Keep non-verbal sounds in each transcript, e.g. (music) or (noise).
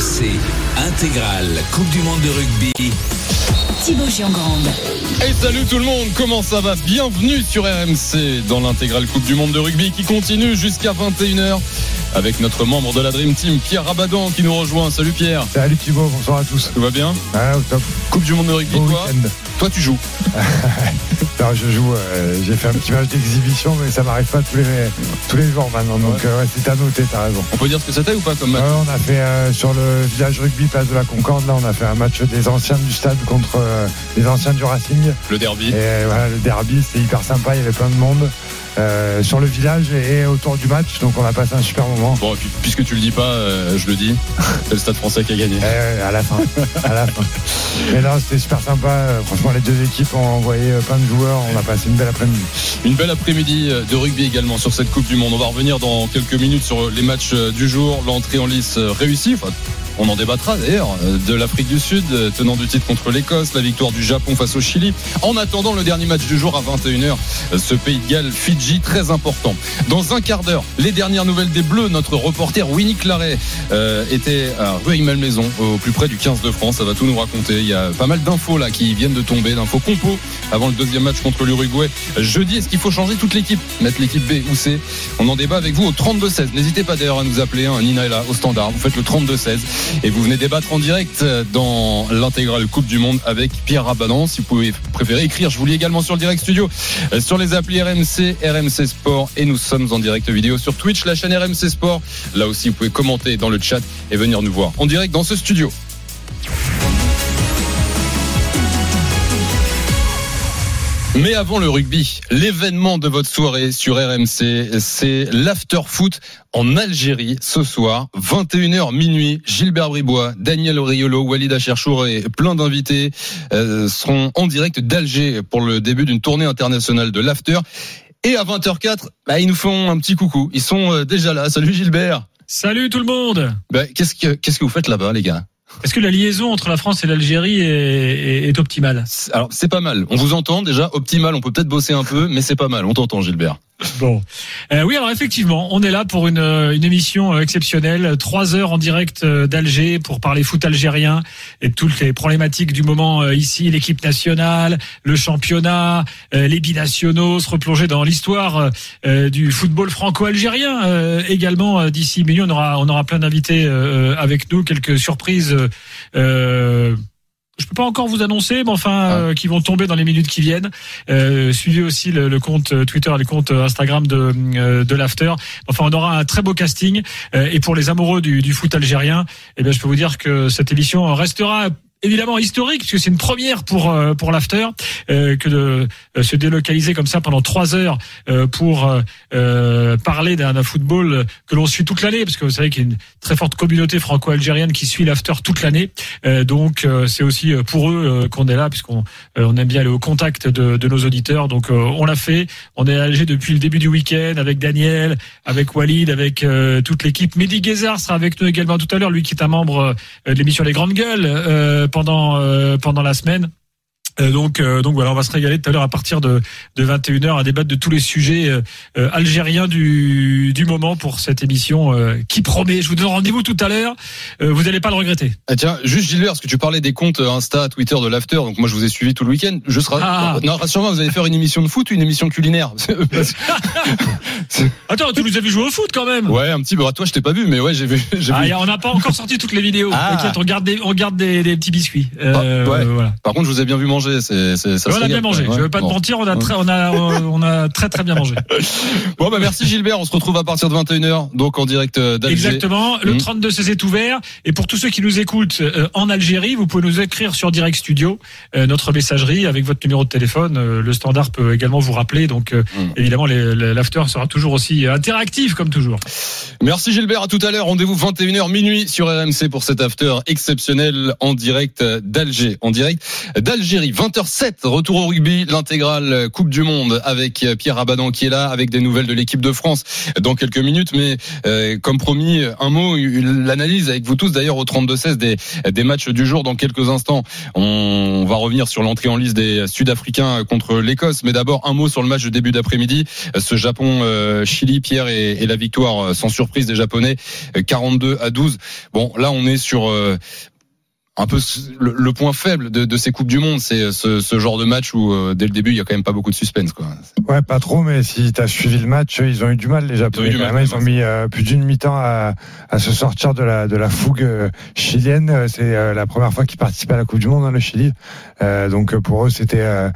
RMC intégrale Coupe du monde de rugby. Thibaut Giangrande. Hey salut tout le monde, comment ça va? Bienvenue sur RMC dans l'intégrale Coupe du Monde de rugby qui continue jusqu'à 21h avec notre membre de la Dream Team, Pierre Rabadan qui nous rejoint. Salut Pierre. Salut Thibaut, bonsoir à tous. Tout va bien? Ah, au top. Coupe du Monde de rugby, Bon toi, week-end. Toi tu joues. (laughs) Alors, je joue, euh, j'ai fait un petit match d'exhibition, mais ça m'arrive pas tous les, tous les jours maintenant. Donc, euh, ouais, c'est à noter, t'as raison. On peut dire ce que c'était ou pas comme match Ouais, on a fait euh, sur le village rugby place de la Concorde, là, on a fait un match des anciens du stade contre euh, les anciens du Racing. Le derby. Et euh, voilà, le derby, c'était hyper sympa, il y avait plein de monde euh, sur le village et autour du match. Donc, on a passé un super moment. Bon, puisque tu le dis pas, euh, je le dis. (laughs) C'est le Stade français qui a gagné. Eh à la fin, à la fin. Mais là, c'était super sympa. Euh, Franchement, les deux équipes ont envoyé plein de joueurs. On a passé une belle après-midi. Une belle après-midi de rugby également sur cette Coupe du Monde. On va revenir dans quelques minutes sur les matchs du jour. L'entrée en lice réussie. Enfin, on en débattra d'ailleurs. De l'Afrique du Sud, tenant du titre contre l'Écosse, la victoire du Japon face au Chili. En attendant le dernier match du jour à 21h, euh, ce pays de Galles, Très important. Dans un quart d'heure, les dernières nouvelles des Bleus. Notre reporter Winnie Claret euh, était à Rueil-Malmaison, au plus près du 15 de France. Ça va tout nous raconter. Il y a pas mal d'infos là qui viennent de tomber, d'infos compo avant le deuxième match contre l'Uruguay. Jeudi, est-ce qu'il faut changer toute l'équipe Mettre l'équipe B ou C? On en débat avec vous au 32-16. N'hésitez pas d'ailleurs à nous appeler. Hein, Nina est là au standard. Vous faites le 32-16 et vous venez débattre en direct dans l'intégrale Coupe du Monde avec Pierre Rabadan. Si vous pouvez préférer écrire, je vous lis également sur le direct studio, euh, sur les applis RMC, RMC Sport et nous sommes en direct vidéo sur Twitch, la chaîne RMC Sport. Là aussi, vous pouvez commenter dans le chat et venir nous voir en direct dans ce studio. Mais avant le rugby, l'événement de votre soirée sur RMC, c'est l'after foot en Algérie ce soir, 21h minuit. Gilbert Bribois, Daniel Oriolo, Walid Acherchour et plein d'invités euh, seront en direct d'Alger pour le début d'une tournée internationale de l'after. Et à 20h04, bah, ils nous font un petit coucou. Ils sont euh, déjà là. Salut Gilbert. Salut tout le monde Bah, qu'est-ce que qu'est-ce que vous faites là-bas, les gars? Est-ce que la liaison entre la France et l'Algérie est, est- est optimale? C'est- Alors c'est pas mal. On vous entend déjà. Optimal. On peut peut-être bosser un peu, mais c'est pas mal. On t'entend, Gilbert. Bon. Euh, oui, alors effectivement, on est là pour une, euh, une émission euh, exceptionnelle. Trois heures en direct euh, d'Alger pour parler foot algérien et toutes les problématiques du moment ici, l'équipe nationale, le championnat, les binationaux, se replonger dans l'histoire du football franco-algérien. Également, d'ici minuit, on aura, on aura plein d'invités avec nous, quelques surprises. Euh, je peux pas encore vous annoncer, mais enfin, euh, qui vont tomber dans les minutes qui viennent. Euh, suivez aussi le, le compte Twitter et le compte Instagram de, euh, de l'After. Enfin, on aura un très beau casting. Euh, et pour les amoureux du, du foot algérien, eh bien, je peux vous dire que cette émission restera évidemment historique puisque c'est une première pour euh, pour l'after euh, que de euh, se délocaliser comme ça pendant trois heures euh, pour euh, euh, parler d'un football que l'on suit toute l'année parce que vous savez qu'il y a une très forte communauté franco-algérienne qui suit l'after toute l'année. Donc c'est aussi pour eux qu'on est là puisqu'on on aime bien aller au contact de, de nos auditeurs. Donc on l'a fait. On est à Alger depuis le début du week-end avec Daniel avec Walid avec toute l'équipe. Mehdi Guézard sera avec nous également tout à l'heure lui qui est un membre de l'émission Les Grandes Gueules pendant euh, pendant la semaine donc, euh, donc voilà, on va se régaler tout à l'heure à partir de, de 21h à débattre de tous les sujets euh, euh, algériens du, du moment pour cette émission euh, qui promet. Je vous donne rendez-vous tout à l'heure. Euh, vous n'allez pas le regretter. Ah, tiens, juste Gilbert, parce que tu parlais des comptes euh, Insta, Twitter de l'after, donc moi je vous ai suivi tout le week-end. Je serai. Ah. Non, rassure-moi, vous allez faire une émission de foot ou une émission culinaire (laughs) (laughs) Attends, tu nous as vu jouer au foot quand même. Ouais, un petit peu. À toi, je t'ai pas vu, mais ouais, j'ai vu. (laughs) Ah, vu. on n'a pas encore sorti toutes les vidéos. Ah. T'inquiète, on garde des, on garde des, des petits biscuits. Euh, Ah, ouais. voilà. Par contre, je vous ai bien vu manger. C'est, c'est, ça Ouais, se on a bien mangé. quoi. Je Ouais. veux pas Bon. te mentir, on a très, on a, on a très très bien mangé. (laughs) Bon, bah merci Gilbert. On se retrouve à partir de 21h, donc en direct euh, d'Alger. Exactement. Le Mhm. 32 16 est ouvert. Et pour tous ceux qui nous écoutent euh, en Algérie, vous pouvez nous écrire sur Direct Studio euh, notre messagerie avec votre numéro de téléphone. Euh, le standard peut également vous rappeler. Donc Mhm. évidemment, l'after sera toujours aussi interactif comme toujours. Merci Gilbert. À tout à l'heure. Rendez-vous 21h minuit sur RMC pour cet after exceptionnel en direct d'Alger, en direct d'Algérie. Rugby. 20h07, retour au rugby, l'intégrale Coupe du Monde avec Pierre Abadan qui est là, avec des nouvelles de l'équipe de France dans quelques minutes. Mais euh, comme promis, un mot, l'analyse avec vous tous d'ailleurs au 32-16 des, des matchs du jour dans quelques instants. On va revenir sur l'entrée en liste des Sud-Africains contre l'Écosse. Mais d'abord, un mot sur le match de début d'après-midi. Ce Japon-Chili, Pierre, et, et, la victoire sans surprise des Japonais, 42 à 12. Bon, là, on est sur euh, un peu le, point faible de, ces coupes du monde, c'est ce, genre de match où euh, dès le début il y a quand même pas beaucoup de suspense. Quoi. Ouais, pas trop, mais si tu as suivi le match, ils ont eu du mal les Japonais. Ils ont, mis euh, plus d'une mi-temps à, se sortir de la de la fougue chilienne. C'est la première fois qu'ils participent à la Coupe du Monde, dans hein, le Chili. donc pour eux, c'était euh,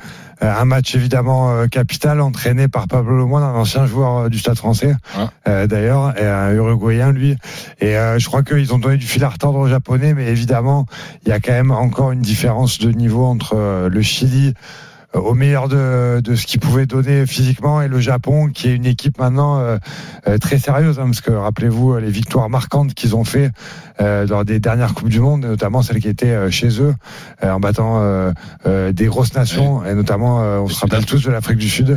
un match évidemment euh, capital entraîné par Pablo Lemoine, un ancien joueur euh, du Stade français d'ailleurs, et un Uruguayen lui. Et je crois qu'ils ont donné du fil à retordre aux Japonais, mais évidemment il y a quand même encore une différence de niveau entre le Chili au meilleur de, de ce qu'il pouvait donner physiquement et le Japon qui est une équipe maintenant euh, euh, très sérieuse hein, parce que rappelez-vous les victoires marquantes qu'ils ont fait euh, lors des dernières coupes du monde notamment celle qui était chez eux en battant des grosses nations et notamment on se rappelle tous de l'Afrique du Sud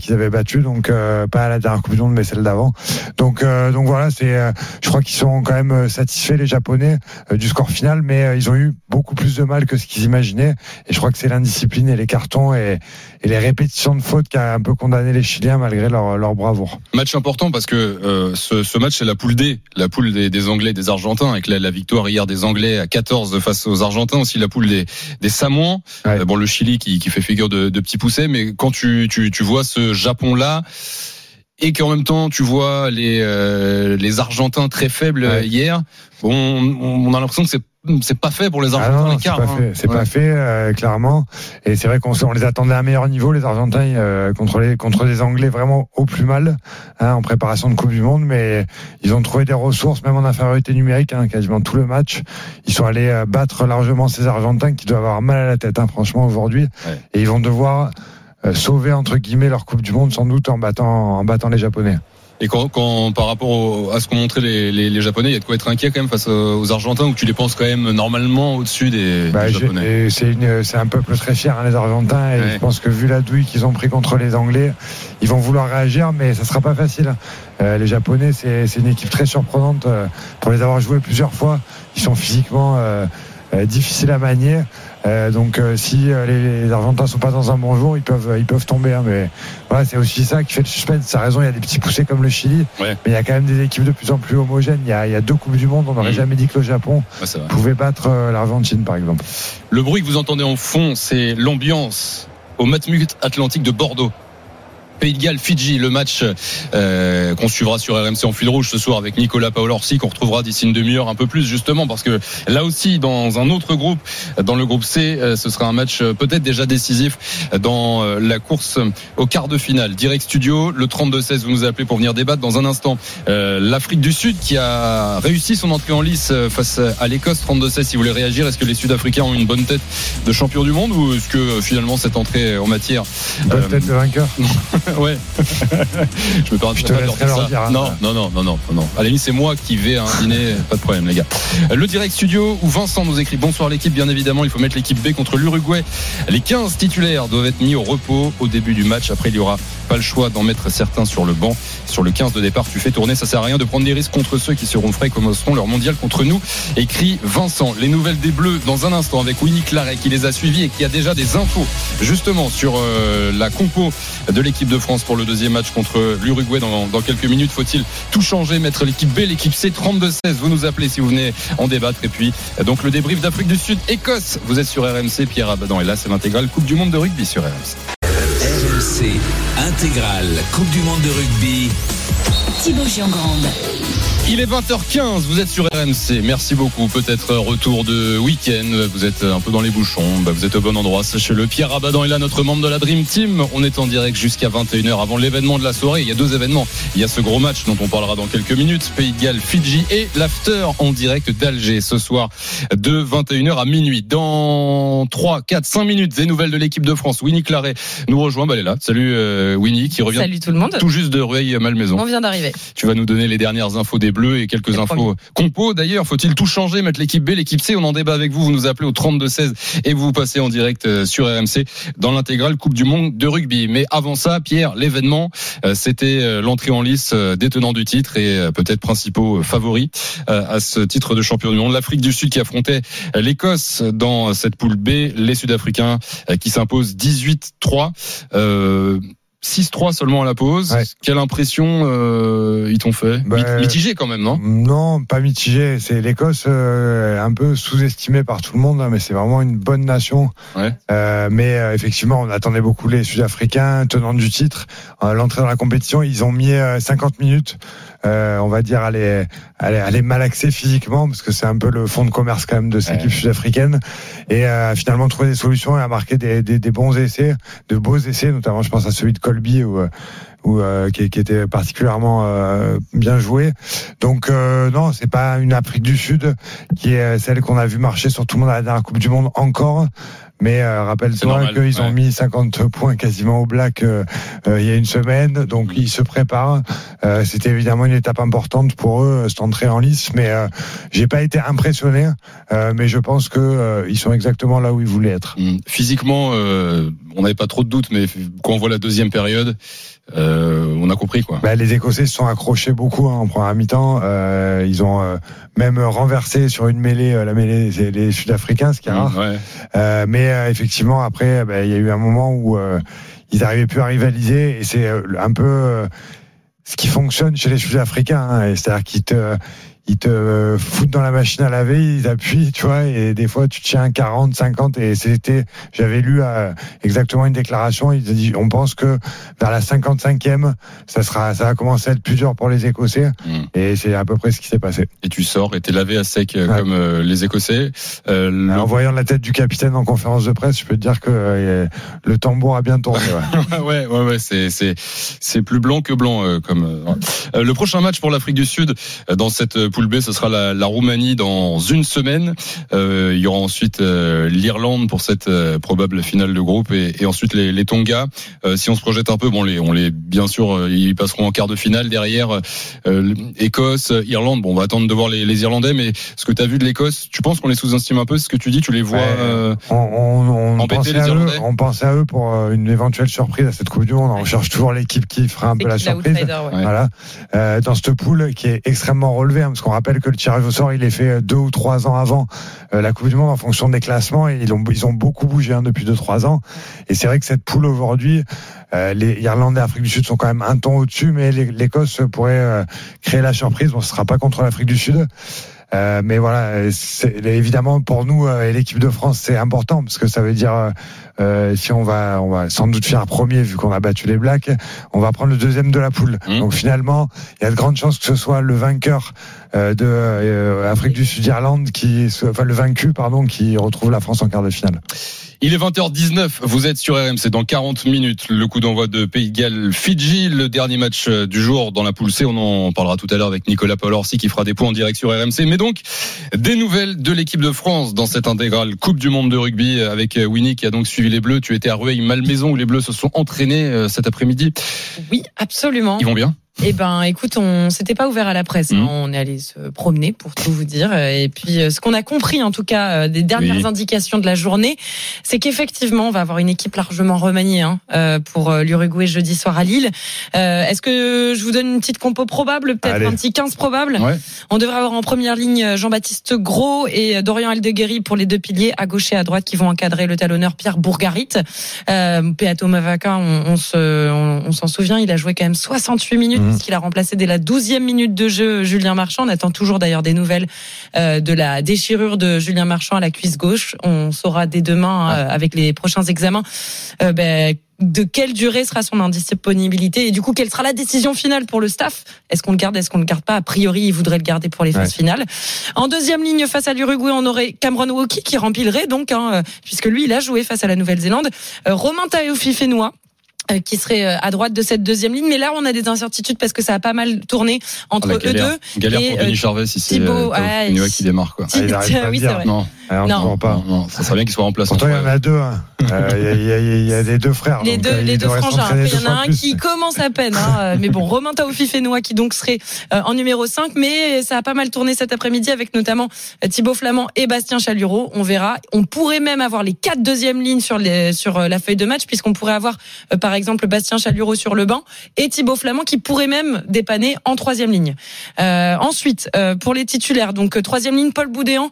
qu'ils avaient battu donc pas à la dernière coupe du monde mais celle d'avant. Donc donc voilà c'est je crois qu'ils sont quand même satisfaits les japonais du score final mais ils ont eu beaucoup plus de mal que ce qu'ils imaginaient et je crois que c'est l'indiscipline et les cartons et, les répétitions de fautes qui a un peu condamné les Chiliens malgré leur, leur bravoure. Match important parce que euh, ce, match c'est la poule D, la poule des, Anglais, des Argentins, avec la, victoire hier des Anglais à 14 face aux Argentins, aussi la poule des, des Samoans. Euh, bon, le Chili qui, fait figure de, de petit poussé, mais quand tu, vois ce Japon-là, et qu'en même temps tu vois les euh, les Argentins très faibles hier. Bon, on a l'impression que c'est c'est pas fait pour les Argentins ah C'est pas, hein. fait, c'est pas fait euh, clairement. Et c'est vrai qu'on on les attendait à un meilleur niveau les Argentins euh, contre les contre les Anglais vraiment au plus mal hein, en préparation de Coupe du Monde, mais ils ont trouvé des ressources même en infériorité numérique, hein, quasiment tout le match. Ils sont allés euh, battre largement ces Argentins qui doivent avoir mal à la tête, hein, franchement aujourd'hui, et ils vont devoir sauver entre guillemets leur Coupe du Monde sans doute en battant en battant les Japonais. Et quand, quand par rapport à ce qu'ont montré les, les, les, Japonais, il y a de quoi être inquiet quand même face aux Argentins, ou tu les penses quand même normalement au-dessus des, bah, Japonais C'est un peuple très fier, hein, les Argentins, et je pense que vu la douille qu'ils ont pris contre les Anglais, ils vont vouloir réagir, mais ça sera pas facile. Euh, les Japonais, c'est une équipe très surprenante euh, pour les avoir joués plusieurs fois. Ils sont physiquement euh, euh difficiles à manier. Euh, donc euh, si euh, les, les, Argentins sont pas dans un bon jour, ils peuvent ils peuvent tomber. Hein, mais voilà, c'est aussi ça qui fait le suspense. Ça raison, il y a des petits poussés comme le Chili, mais il y a quand même des équipes de plus en plus homogènes. Il y a, il y a deux coupes du monde. On n'aurait mm. jamais dit que le Japon pouvait battre l'Argentine, par exemple. Le bruit que vous entendez en fond, c'est l'ambiance au Matmut Atlantique de Bordeaux. Pays de Galles, Fidji, le match euh, qu'on suivra sur RMC en fil rouge ce soir avec Nicolas Paolorsi, qu'on retrouvera d'ici une demi-heure un peu plus justement parce que là aussi dans un autre groupe, dans le groupe C, euh, ce sera un match euh, peut-être déjà décisif dans la course au quart de finale. Direct Studio, le 32-16, vous nous appelez pour venir débattre dans un instant. L'Afrique du Sud qui a réussi son entrée en lice face à l'Écosse, 32-16, si vous voulez réagir, est-ce que les Sud-Africains ont une bonne tête de champion du monde ou est-ce que finalement cette entrée en matière... Bonne tête de vainqueur (laughs) (laughs) ouais. je me permets de leur dire. Hein. Non, non, non, non, non, non. À la limite, c'est moi qui vais à un dîner, pas de problème, les gars. Le direct studio où Vincent nous écrit bonsoir l'équipe, bien évidemment, il faut mettre l'équipe B contre l'Uruguay. Les 15 titulaires doivent être mis au repos au début du match. Après, il y aura pas le choix d'en mettre certains sur le banc. Sur le 15 de départ, tu fais tourner, ça sert à rien de prendre des risques contre ceux qui seront frais, commenceront leur mondial contre nous. Écrit Vincent. Les nouvelles des Bleus dans un instant avec Winnie Claret qui les a suivis et qui a déjà des infos justement sur euh, la compo de l'équipe de France pour le deuxième match contre l'Uruguay dans, quelques minutes. Faut-il tout changer, mettre l'équipe B, l'équipe C 32-16 Vous nous appelez si vous venez en débattre. Et puis donc le débrief d'Afrique du Sud, Écosse. Vous êtes sur RMC, Pierre Abadan. Et là, c'est l'intégrale Coupe du Monde de rugby sur RMC. RMC intégrale Coupe du Monde de rugby. Thibaut Giangrande. Il est 20h15, vous êtes sur RMC. Merci beaucoup. Peut-être retour de week-end. Vous êtes un peu dans les bouchons. Bah, vous êtes au bon endroit. Sachez-le. Pierre Abadan est là, notre membre de la Dream Team. On est en direct jusqu'à 21h avant l'événement de la soirée. Il y a deux événements. Il y a ce gros match dont on parlera dans quelques minutes. Pays de Galles, Fidji et l'after en direct d'Alger ce soir de 21h à minuit. Dans 3, 4, 5 minutes, des nouvelles de l'équipe de France. Winnie Claret nous rejoint. Bah, elle est là. Salut euh, Winnie qui revient. Salut tout le monde. Tout juste de Rueil Malmaison. On vient d'arriver. Tu vas nous donner les dernières infos des Bleus et quelques infos compo. D'ailleurs, faut-il tout changer, mettre l'équipe B, l'équipe C? On en débat avec vous. Vous nous appelez au 32 16 et vous passez en direct euh, sur RMC dans l'intégrale Coupe du Monde de rugby. Mais avant ça, Pierre, l'événement, euh, c'était euh, l'entrée en lice des tenants du titre et peut-être principaux favoris à ce titre de champion du monde. L'Afrique du Sud qui affrontait l'Écosse dans cette poule B, les Sud-Africains qui s'imposent 18-3. 6-3 seulement à la pause. Quelle impression euh, ils t'ont fait? Bah, Mitigé quand même, non? Non, pas mitigé. C'est l'Écosse euh, un peu sous-estimée par tout le monde, hein, mais c'est vraiment une bonne nation. Euh, mais euh, effectivement, on attendait beaucoup les Sud-Africains, tenants du titre. L'entrée dans la compétition, ils ont mis 50 minutes euh, on va dire, elle est, elle, est, mal axée physiquement parce que c'est un peu le fond de commerce quand même de cette équipe sud-africaine. Et euh, finalement trouver des solutions et a marqué des, des, bons essais, de beaux essais, notamment je pense à celui de Colby ou ou euh, qui, qui, était particulièrement euh, bien joué. Donc euh, non, c'est pas une Afrique du Sud qui est celle qu'on a vu marcher sur tout le monde à la dernière Coupe du Monde encore. Mais euh, rappelle-toi qu'ils ont mis 50 points quasiment au black euh, euh, il y a une semaine, donc ils se préparent. C'était évidemment une étape importante pour eux, cette entrée en lice. Mais j'ai pas été impressionné, mais je pense que ils sont exactement là où ils voulaient être. Mmh. Physiquement, on n'avait pas trop de doutes, mais quand on voit la deuxième période, on a compris quoi. Bah, les Écossais se sont accrochés beaucoup hein, en première mi-temps. ils ont même renversé sur une mêlée la mêlée les Sud-Africains, ce qui est mmh, rare. mais euh, effectivement, après, bah, il y a eu un moment où euh, ils n'arrivaient plus à rivaliser et c'est euh, un peu ce qui fonctionne chez les Sud-Africains. Hein, C'est-à-dire qu'ils te ils te foutent dans la machine à laver, ils appuient, tu vois, et des fois tu tiens 40, 50, et c'était, j'avais lu euh, exactement une déclaration, il dit, on pense que vers la 55e, ça sera, ça va commencer à être plus dur pour les Écossais, mm. et c'est à peu près ce qui s'est passé. Et tu sors, et t'es lavé à sec euh, comme euh, les Écossais. En voyant la tête du capitaine en conférence de presse, je peux te dire que le tambour a bien tourné. (laughs) Ouais, ouais, ouais, ouais c'est c'est c'est plus blanc que blanc comme. le prochain match pour l'Afrique du Sud dans cette poule B, ce sera la, la Roumanie dans une semaine. Euh, il y aura ensuite euh, l'Irlande pour cette euh, probable finale de groupe et, et ensuite les, les Tonga. Euh, si on se projette un peu, bon, les, on les bien sûr, ils passeront en quart de finale derrière. Écosse, Irlande. Bon, on va attendre de voir les, les Irlandais, mais ce que tu as vu de l'Écosse, tu penses qu'on les sous-estime un peu? Ce que tu dis, tu les vois on, on, on pensait à eux, on pensait à eux pour une éventuelle surprise à cette Coupe du Monde. On cherche toujours l'équipe qui fera un peu la surprise. Voilà. dans cette poule qui est extrêmement relevée, hein, parce qu'on rappelle que le tirage au sort, il est fait euh, deux ou trois ans avant euh, la Coupe du Monde en fonction des classements et ils ont, ils ont beaucoup bougé hein, depuis deux trois ans. Et c'est vrai que cette poule aujourd'hui, euh, les Irlandais et l'Afrique du Sud sont quand même un ton au-dessus, mais l'Écosse pourrait créer la surprise. Bon, ce sera pas contre l'Afrique du Sud. Euh, mais voilà, évidemment pour nous et l'équipe de France c'est important parce que ça veut dire euh, si on va, on va sans doute faire premier vu qu'on a battu les Blacks, on va prendre le deuxième de la poule. Mmh. Donc finalement, il y a de grandes chances que ce soit le vainqueur euh, de euh, Afrique du Sud Irlande qui, enfin le vaincu pardon, qui retrouve la France en quart de finale. Il est 20h19, vous êtes sur RMC dans 40 minutes. Le coup d'envoi de Pays de Galles Fidji, le dernier match du jour dans la poule C. On en parlera tout à l'heure avec Nicolas Paul-Orsi qui fera des points en direct sur RMC. Mais donc, des nouvelles de l'équipe de France dans cette intégrale Coupe du Monde de rugby avec Winnie qui a donc suivi les Bleus. Tu étais à Rueil-Malmaison où les Bleus se sont entraînés euh, cet après-midi. Oui, absolument. Ils vont bien? Eh ben, écoute, on s'était pas ouvert à la presse. Hein. Mmh. On est allé se promener pour tout vous dire. Et puis, euh, ce qu'on a compris, en tout cas, euh, des dernières indications de la journée, c'est qu'effectivement, on va avoir une équipe largement remaniée hein, euh, pour l'Uruguay jeudi soir à Lille. Est-ce que je vous donne une petite compo probable, peut-être un petit 15 probable? On devrait avoir en première ligne Jean-Baptiste Gros et Dorian Aldeguerri pour les deux piliers à gauche et à droite qui vont encadrer le talonneur Pierre Bourgarit. Euh, Peato Mavaka, on, on s'en on, souvient, il a joué quand même 68 minutes Mmh. Qu'il a remplacé dès la douzième minute de jeu Julien Marchand. On attend toujours d'ailleurs des nouvelles euh, de la déchirure de Julien Marchand à la cuisse gauche. On saura dès demain euh, avec les prochains examens euh, ben, de quelle durée sera son indisponibilité et du coup quelle sera la décision finale pour le staff? Est-ce qu'on le garde Est-ce qu'on le garde pas? A priori, il voudrait le garder pour les phases finales. En deuxième ligne face à l'Uruguay, on aurait Cameron Woki qui remplirait donc, hein, puisque lui il a joué face à la Nouvelle-Zélande. Romain Taofi Fénois euh, qui serait euh, à droite de cette deuxième ligne. Mais là, on a des incertitudes parce que ça a pas mal tourné entre eux deux. Galère et pour Denis euh, Charvet si c'est Thibaut, qui démarre. Quoi. Ah, (laughs) oui, c'est vrai. Non, ah, on non. pas. Non, ça serait bien qu'il soit remplacé. Pourtant, il y en a deux. Hein. Il y, a des deux frères. Les deux, les deux frangins. il y en a un qui commence à peine. Hein. mais bon, Romain Taofi Fénois qui donc serait en numéro 5. Mais ça a pas mal tourné cet après-midi avec notamment Thibaut Flamand et Bastien Chalureau. On verra. On pourrait même avoir les quatre deuxièmes lignes sur, les, sur la feuille de match puisqu'on pourrait avoir par exemple Bastien Chalureau sur le banc et Thibaut Flamand qui pourrait même dépanner en troisième ligne. Euh, ensuite, euh, pour les titulaires, donc troisième ligne, Paul Boudéan,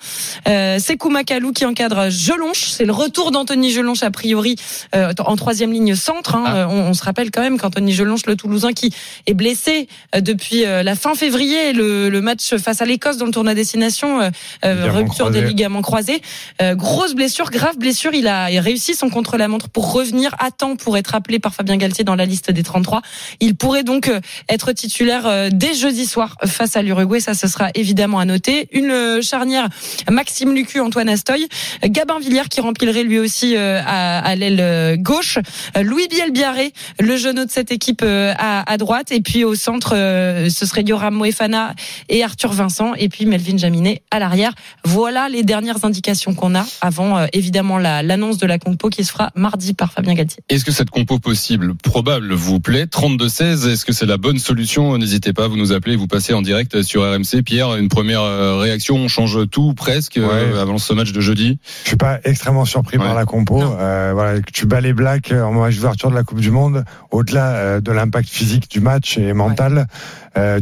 euh, Sekou Makalou qui encadre Jelonche. C'est le retour d'Anthony A priori euh, en troisième ligne centre. Hein. Ah. On, on, se rappelle quand même qu'Anthony Jelonche, le Toulousain, qui est blessé depuis la fin février, le, le match face à l'Écosse dans le tournoi destination, rupture des ligaments croisés, grosse blessure, grave blessure. Il a réussi son contre-la-montre pour revenir à temps pour être appelé par Fabien Galtier dans la liste des 33. Il pourrait donc être titulaire dès jeudi soir face à l'Uruguay. Ça, ce sera évidemment à noter. Une euh, charnière Maxime Lucu, Antoine Astoy, Gabin Villiers qui remplirait lui aussi euh, à, l'aile euh, gauche, Louis Bielbiaré, le jeune de cette équipe à, droite, et puis au centre, ce serait Yoram Moefana et Arthur Vincent, et puis Melvin Jaminet à l'arrière. Voilà les dernières indications qu'on a avant évidemment l'annonce de la compo qui se fera mardi par Fabien Galtier. Est-ce que cette compo possible, probable, vous plaît? 32-16, est-ce que c'est la bonne solution? N'hésitez pas, vous nous appelez, vous passez en direct sur RMC. Pierre, une première euh, réaction, on change tout presque euh, avant ce match de jeudi? Je suis pas extrêmement surpris par la compo. Euh, voilà, tu bats les Blacks en match d'ouverture de la Coupe du Monde, au-delà de l'impact physique du match et mental,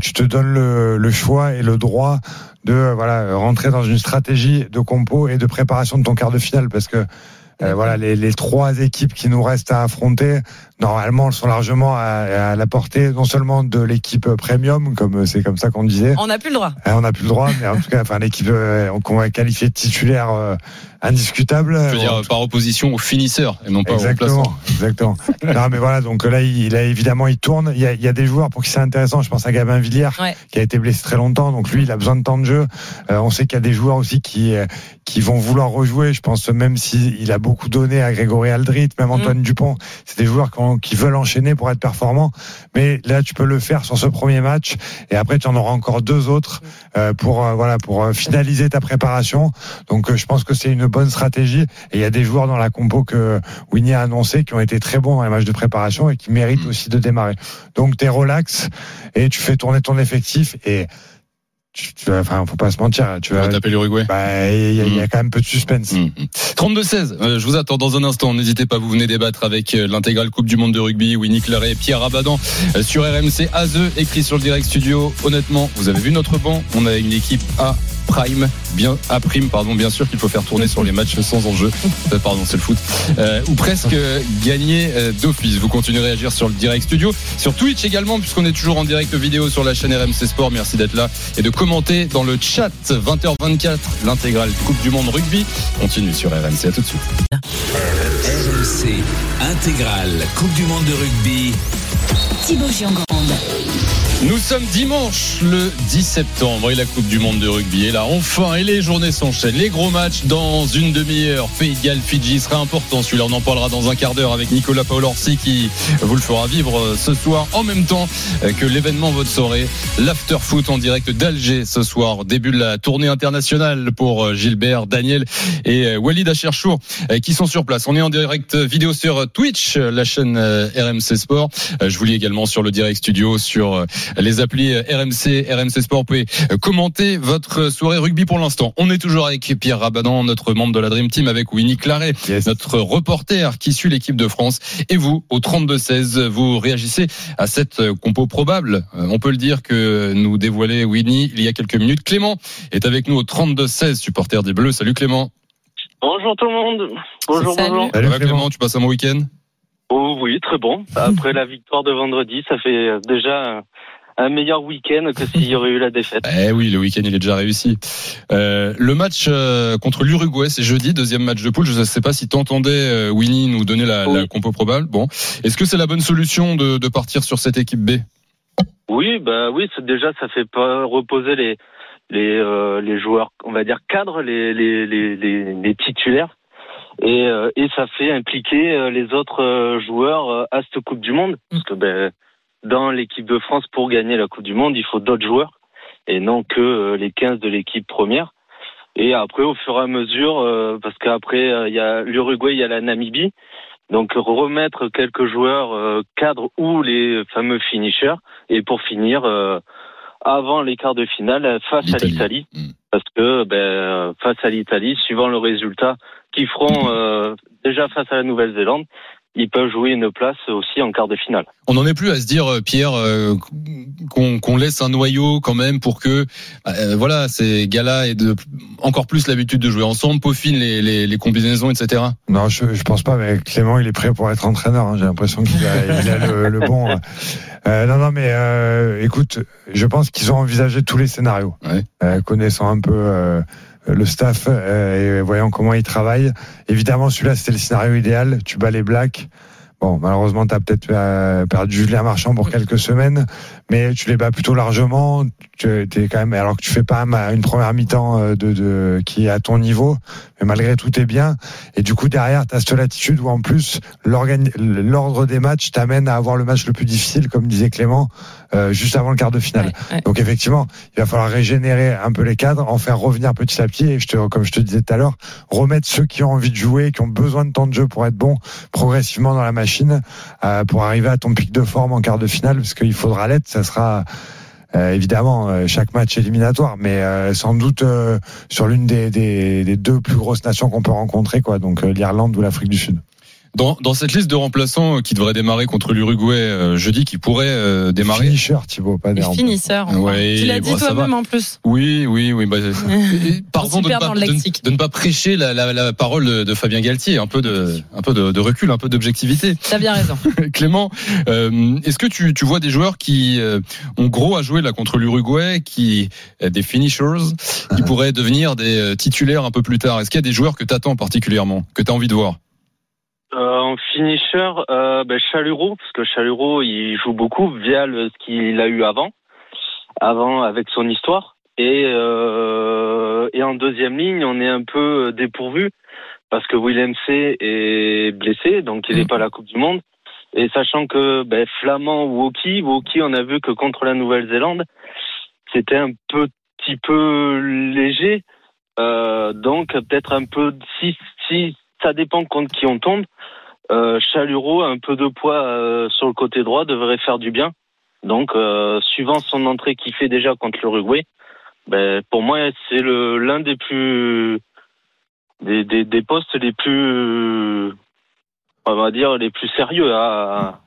tu te donnes le, le choix et le droit de voilà rentrer dans une stratégie de compo et de préparation de ton quart de finale parce que voilà les, les, trois équipes qui nous restent à affronter normalement elles sont largement à, la portée non seulement de l'équipe premium, comme c'est comme ça qu'on disait. On n'a plus le droit. on n'a plus le droit, mais en tout cas, enfin l'équipe euh, qu'on va qualifier de titulaire euh, indiscutable. Je veux dire par opposition aux finisseurs et non pas exactement, aux Exactement. (laughs) non mais voilà, donc là il, a évidemment il tourne. Il y, a, il y a des joueurs pour qui c'est intéressant. Je pense à Gabin Villiers qui a été blessé très longtemps, donc lui il a besoin de temps de jeu. Euh, on sait qu'il y a des joueurs aussi qui qui vont vouloir rejouer. Je pense même s'il il a beaucoup donné à Grégory Aldrit, même mm. Antoine Dupont, c'est des joueurs qui veulent enchaîner pour être performants. Mais là, tu peux le faire sur ce premier match, et après, tu en auras encore deux autres euh, pour euh, voilà pour euh, finaliser ta préparation. Donc, je pense que c'est une bonne stratégie. Et il y a des joueurs dans la compo que Winnie a annoncé qui ont été très bons dans les matchs de préparation et qui méritent aussi de démarrer. Donc, tu es relax et tu fais tourner ton effectif et tu, tu enfin, faut pas se mentir. Tu vas taper l'Uruguay. Bah, il y, a, y, a mm. quand même peu de suspense. 32-16. Mm. Euh, je vous attends dans un instant. N'hésitez pas, vous venez débattre avec euh, l'intégrale Coupe du Monde de rugby, Winnie Claret, Pierre Abadan euh, sur RMC AZE, écrit sur le direct studio. Honnêtement, vous avez vu notre banc? On a une équipe A prime, bien à prime, pardon, bien sûr qu'il faut faire tourner sur les matchs sans enjeu. Euh, pardon, c'est le foot. Euh, ou presque gagner euh, d'office. Vous continuerez à agir sur le direct studio, sur Twitch également, puisqu'on est toujours en direct vidéo sur la chaîne RMC Sport. Merci d'être là et de commenter dans le chat 20h24 l'intégrale Coupe du Monde rugby. Continue sur RMC. À tout de suite. RMC intégrale Coupe du Monde de rugby. Thibaut Giangrande. Nous sommes dimanche le 10 septembre et la Coupe du Monde de rugby est là enfin et les journées s'enchaînent. Les gros matchs dans une demi-heure. Pays de Fidji sera important. Celui-là, on en parlera dans un quart d'heure avec Nicolas Paolorsi qui vous le fera vivre euh, ce soir en même temps euh, que l'événement votre soirée. L'after foot en direct d'Alger ce soir. Début de la tournée internationale pour euh, Gilbert, Daniel et Walid Acherchour qui sont sur place. On est en direct vidéo sur Twitch, la chaîne RMC Sport. Je vous lis également sur le direct studio sur les applis RMC, RMC Sport. Vous pouvez commenter votre soirée rugby pour l'instant. On est toujours avec Pierre Rabadan, notre membre de la Dream Team, avec Winnie Claret, notre reporter qui suit l'équipe de France. Et vous, au 32-16, vous réagissez à cette compo probable. Euh, on peut le dire que nous dévoilait Winnie il y a quelques minutes. Clément est avec nous au 32-16, supporter des Bleus. Salut Clément. Bonjour tout le monde. Bonjour, bonjour. Salut Clément, tu passes un bon week-end? Oh oui, très bon. Après (laughs) la victoire de vendredi, ça fait déjà un meilleur week-end que s'il y aurait eu la défaite. Eh oui, le week-end il est déjà réussi. Euh, le match euh, contre l'Uruguay, c'est jeudi, deuxième match de poule. Je ne sais pas si t'entendais euh, Winnie nous donner la, la, compo probable. Bon, est-ce que c'est la bonne solution de, de, partir sur cette équipe B? Oui, bah oui, déjà ça fait pas reposer les les, euh, les joueurs, on va dire cadres, les les, les, les titulaires. Et, et ça fait impliquer les autres joueurs à cette Coupe du Monde. Parce que ben, dans l'équipe de France pour gagner la Coupe du Monde, il faut d'autres joueurs et non que euh, les 15 de l'équipe première. Et après, au fur et à mesure, parce qu'après, il y a l'Uruguay, il y a la Namibie. Donc remettre quelques joueurs cadres ou les fameux finishers. Et pour finir, avant les quarts de finale, face à l'Italie. Hmm. Parce que ben, face à l'Italie, suivant le résultat qu'ils feront (clears throat) déjà face à la Nouvelle-Zélande, ils peuvent jouer une place aussi en quart de finale. On n'en est plus à se dire, euh, Pierre, euh, qu'on laisse un noyau quand même pour que, euh, voilà, ces gars-là aient de, encore plus l'habitude de jouer ensemble, peaufinent les, les, les, combinaisons, etc. Non, je, je pense pas, mais Clément, il est prêt pour être entraîneur. Hein. J'ai l'impression qu'il a, il a le, le, bon. non, non, mais écoute, je pense qu'ils ont envisagé tous les scénarios, ouais. connaissant un peu euh, le staff euh, et voyant comment ils travaillent. Évidemment, celui-là, c'était le scénario idéal. Tu bats les Blacks. Bon, malheureusement, tu as peut-être euh, perdu Julien Marchand pour quelques semaines, mais tu les bats plutôt largement. Tu es quand même, alors que tu fais pas une première mi-temps de, de, qui est à ton niveau, mais malgré tout, t'es bien. Et du coup, derrière, tu as cette latitude où en plus, l'ordre des matchs t'amène à avoir le match le plus difficile, comme disait Clément, euh, juste avant le quart de finale. Donc effectivement, il va falloir régénérer un peu les cadres, en faire revenir petit à petit, et je te, comme je te disais tout à l'heure, remettre ceux qui ont envie de jouer, qui ont besoin de temps de jeu pour être bons progressivement dans la machine, euh, pour arriver à ton pic de forme en quart de finale, parce qu'il faudra l'être, ça sera euh, évidemment chaque match éliminatoire, mais sans doute sur l'une des, deux plus grosses nations qu'on peut rencontrer, quoi, donc l'Irlande ou l'Afrique du Sud. Dans, dans cette liste de remplaçants qui devrait démarrer contre l'Uruguay euh, jeudi, qui pourrait euh, démarrer. Finisseur, Thibaut, pas des Finisseur. Ouais, tu l'as dit toi-même en plus. Oui, oui, oui. Bah, (laughs) pardon de ne, pas, de, ne, pas, prêcher la, la, la parole de, de, Fabien Galtier. Un peu de, un peu de, de recul, un peu d'objectivité. T'as bien raison. (laughs) Clément, euh, est-ce que tu, tu vois des joueurs qui euh, ont gros à jouer là contre l'Uruguay, qui des finishers, qui (laughs) pourraient devenir des titulaires un peu plus tard? Est-ce qu'il y a des joueurs que tu attends particulièrement, que tu as envie de voir? Euh, en finisher, euh, ben, Chaluro, parce que Chaluro, il joue beaucoup via le, ce qu'il a eu avant, avant avec son histoire. Et, euh, et en deuxième ligne, on est un peu dépourvu parce que Willem C est blessé, donc il n'est mm. pas à la Coupe du Monde. Et sachant que ben, Flamand ou Woki, Woki, on a vu que contre la Nouvelle-Zélande, c'était un petit peu léger. Euh, donc peut-être un peu si si ça dépend contre qui on tombe. Euh, Chaluro, un peu de poids euh, sur le côté droit, devrait faire du bien. Donc, euh, suivant son entrée qu'il fait déjà contre l'Uruguay, ben, pour moi, c'est l'un des plus des, des, des, postes les plus, on va dire, les plus sérieux à,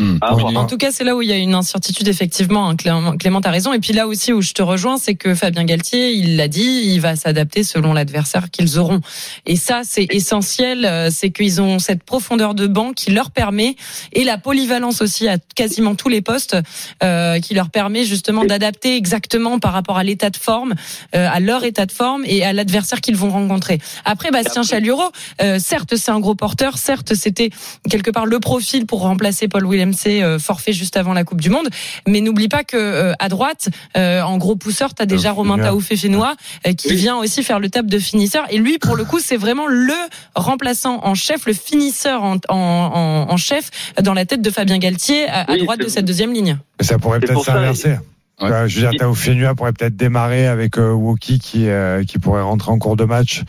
Hmm. Ah, en tout cas, c'est là où il y a une incertitude, effectivement. Hein, Clément, Clément a raison. Et puis là aussi où je te rejoins, c'est que Fabien Galtier, il l'a dit, il va s'adapter selon l'adversaire qu'ils auront. Et ça, c'est essentiel. Euh, c'est qu'ils ont cette profondeur de banc qui leur permet, et la polyvalence aussi à quasiment tous les postes, euh, qui leur permet justement d'adapter exactement par rapport à l'état de forme, euh, à leur état de forme et à l'adversaire qu'ils vont rencontrer. Après, Bastien Chalureau, euh, certes, c'est un gros porteur. Certes, c'était quelque part le profil pour remplacer Paul Williams c'est euh, forfait juste avant la Coupe du Monde. Mais n'oublie pas que euh, à droite, euh, en gros pousseur, tu as déjà Romain Taouf Fénois qui vient aussi faire le table de finisseur. Et lui, pour le coup, c'est vraiment le remplaçant en chef, le finisseur en, en, en chef dans la tête de Fabien Galtier à, droite de cette deuxième ligne. ça pourrait peut-être s'inverser. je veux dire, Taouf Fénois pourrait peut-être démarrer avec Woki qui, qui pourrait rentrer en cours de match.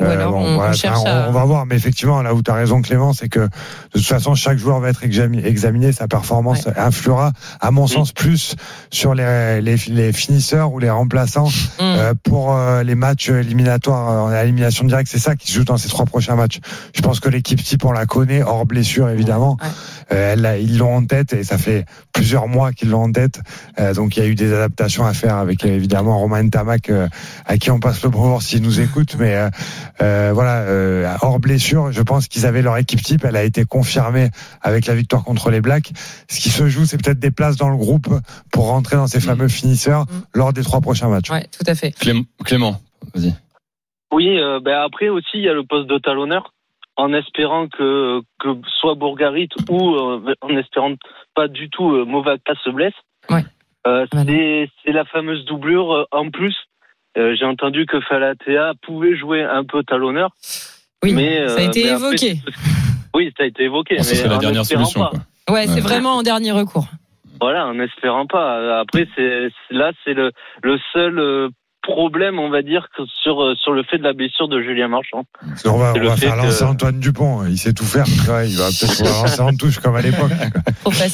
Euh, on, on, va voir, mais effectivement, là où tu as raison, Clément, c'est que de toute façon, chaque joueur va être examiné, sa performance influera, à mon sens, plus sur les, les, les, finisseurs ou les remplaçants mm. euh, pour euh, les matchs éliminatoires en élimination directe. C'est ça qui se joue dans ces trois prochains matchs. Je pense que l'équipe type, on la connaît, hors blessure évidemment. Elle, ils l'ont en tête et ça fait plusieurs mois qu'ils l'ont en tête. donc il y a eu des adaptations à faire avec évidemment Romain Tamac, à qui on passe le bonjour s'il nous écoute, mais euh, voilà, euh, hors blessure, je pense qu'ils avaient leur équipe type. Elle a été confirmée avec la victoire contre les Blacks. Ce qui se joue, c'est peut-être des places dans le groupe pour rentrer dans ces mm. fameux finisseurs mm. lors des trois prochains matchs. Ouais, tout à fait. Clément, vas-y. Oui, euh, ben après aussi, il y a le poste de talonneur. En espérant que, que soit Bourgarit ou en espérant pas du tout euh, Movaka se blesse. Ouais. C'est la fameuse doublure en plus euh, j'ai entendu que Falatea pouvait jouer un peu talonneur. Oui, mais, ça a euh, été évoqué. oui, ça a été évoqué. c'est la dernière solution. Ouais, c'est vraiment en dernier recours. Voilà, en espérant pas. Après, c'est là, c'est le, le seul euh, problème, on va dire, que sur euh, sur le fait de la blessure de Julien Marchand. On va, C'est on le va fait faire que- lancer Antoine Dupont. Il sait tout faire. Il va peut-être (laughs) lancer en touche comme à l'époque.